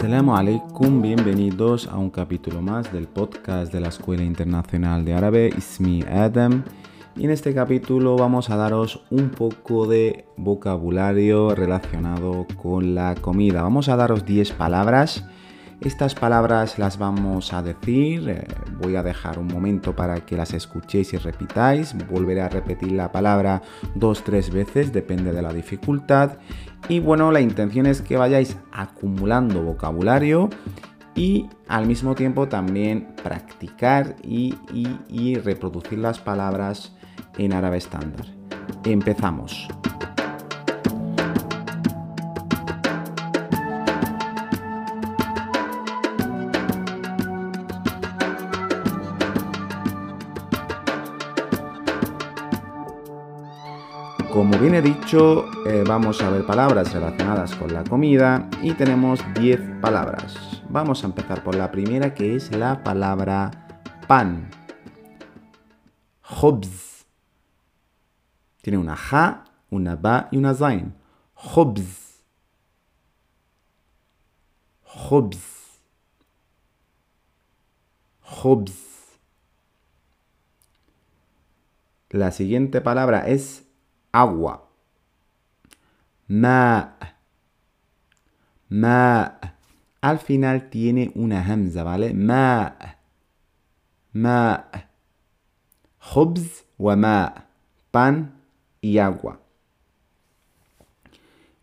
Assalamu alaikum, bienvenidos a un capítulo más del podcast de la Escuela Internacional de Árabe, Ismi Adam. Y en este capítulo vamos a daros un poco de vocabulario relacionado con la comida. Vamos a daros 10 palabras. Estas palabras las vamos a decir, eh, voy a dejar un momento para que las escuchéis y repitáis, volveré a repetir la palabra dos, tres veces, depende de la dificultad. Y bueno, la intención es que vayáis acumulando vocabulario y al mismo tiempo también practicar y, y reproducir las palabras en árabe estándar. Empezamos. Como bien he dicho, eh, vamos a ver palabras relacionadas con la comida y tenemos 10 palabras. Vamos a empezar por la primera que es la palabra pan. Khubz. Tiene una ja, una ba y una zain. Khubz. Khubz. Khubz. La siguiente palabra es agua. Ma. Ma. Al final tiene una hamza, ¿vale? Ma. Ma. Wa ma. Pan y agua.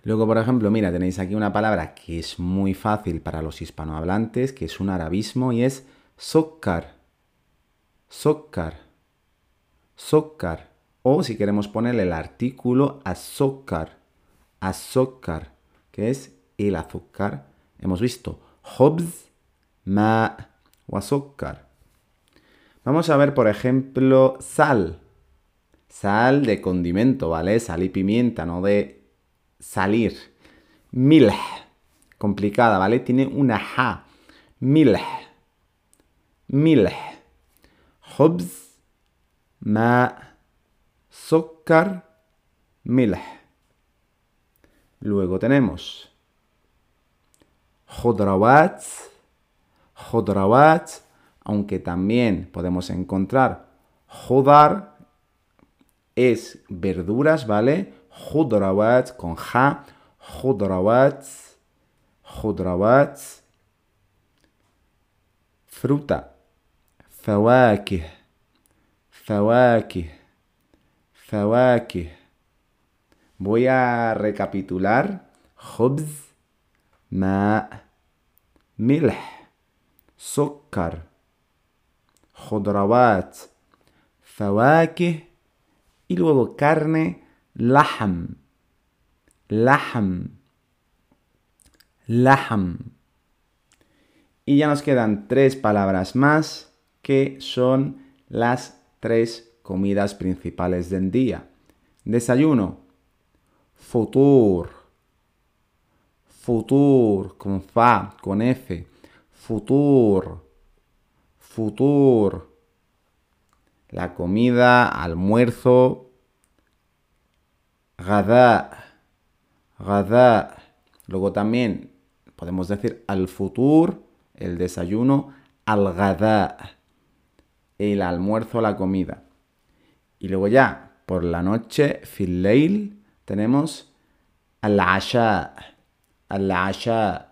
Luego, por ejemplo, mira, tenéis aquí una palabra que es muy fácil para los hispanohablantes, que es un arabismo y es sokkar. Sokkar. Sokkar. O si queremos ponerle el artículo azúcar, azúcar, que es el azúcar. Hemos visto hobs, ma o azúcar. Vamos a ver, por ejemplo, sal. Sal de condimento, ¿vale? Sal y pimienta, no de salir. Milh. Complicada, ¿vale? Tiene una ja. Milh. Milh. Hobs, ma Sokar milh. Luego tenemos jodrawat, jodrawat, aunque también podemos encontrar jodar, es verduras, ¿vale? Jodrawat con ja, jodrawat, jodrawat, fruta, fawakih, fawakih. فواكه Voy a recapitular. خبز ماء ملح سكر خضروات فواكه y luego carne لحم لحم لحم y ya nos quedan tres palabras más que son las tres comidas principales del día. Desayuno. Futur. Futur. Con fa, con F. Futur. Futur. La comida, almuerzo. Gada. Gada. Luego también podemos decir al futur, el desayuno, al gada, el almuerzo, la comida. Y luego ya, por la noche, fil tenemos al-asha, al-asha,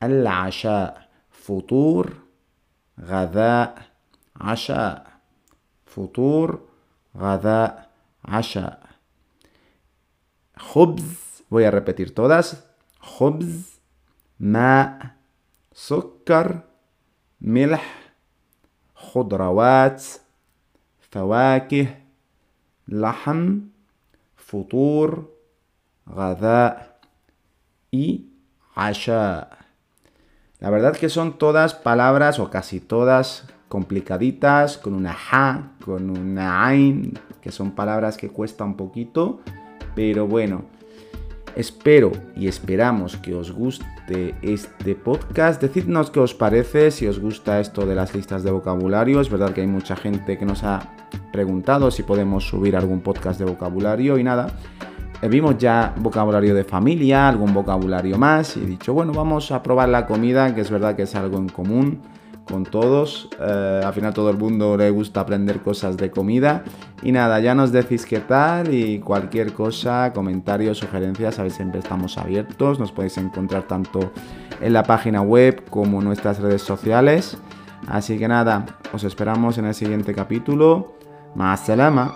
al-asha, futur, gada, asha, futur, gada, asha. Khubz, voy a repetir todas. Khubz, ma, سكر ملح خضروات فواكه لحم فطور غذاء y asha. La verdad que son todas palabras o casi todas complicaditas, con una ja, con una ain, que son palabras que cuesta un poquito, pero bueno, Espero y esperamos que os guste este podcast. Decidnos qué os parece, si os gusta esto de las listas de vocabulario. Es verdad que hay mucha gente que nos ha preguntado si podemos subir algún podcast de vocabulario y nada. vimos ya vocabulario de familia, algún vocabulario más y he dicho, bueno, vamos a probar la comida, que es verdad que es algo en común con todos. Eh, al final todo el mundo le gusta aprender cosas de comida. Y nada, ya nos decís qué tal y cualquier cosa, comentarios, sugerencias, sabéis, siempre estamos abiertos. Nos podéis encontrar tanto en la página web como en nuestras redes sociales. Así que nada, os esperamos en el siguiente capítulo. Más salama.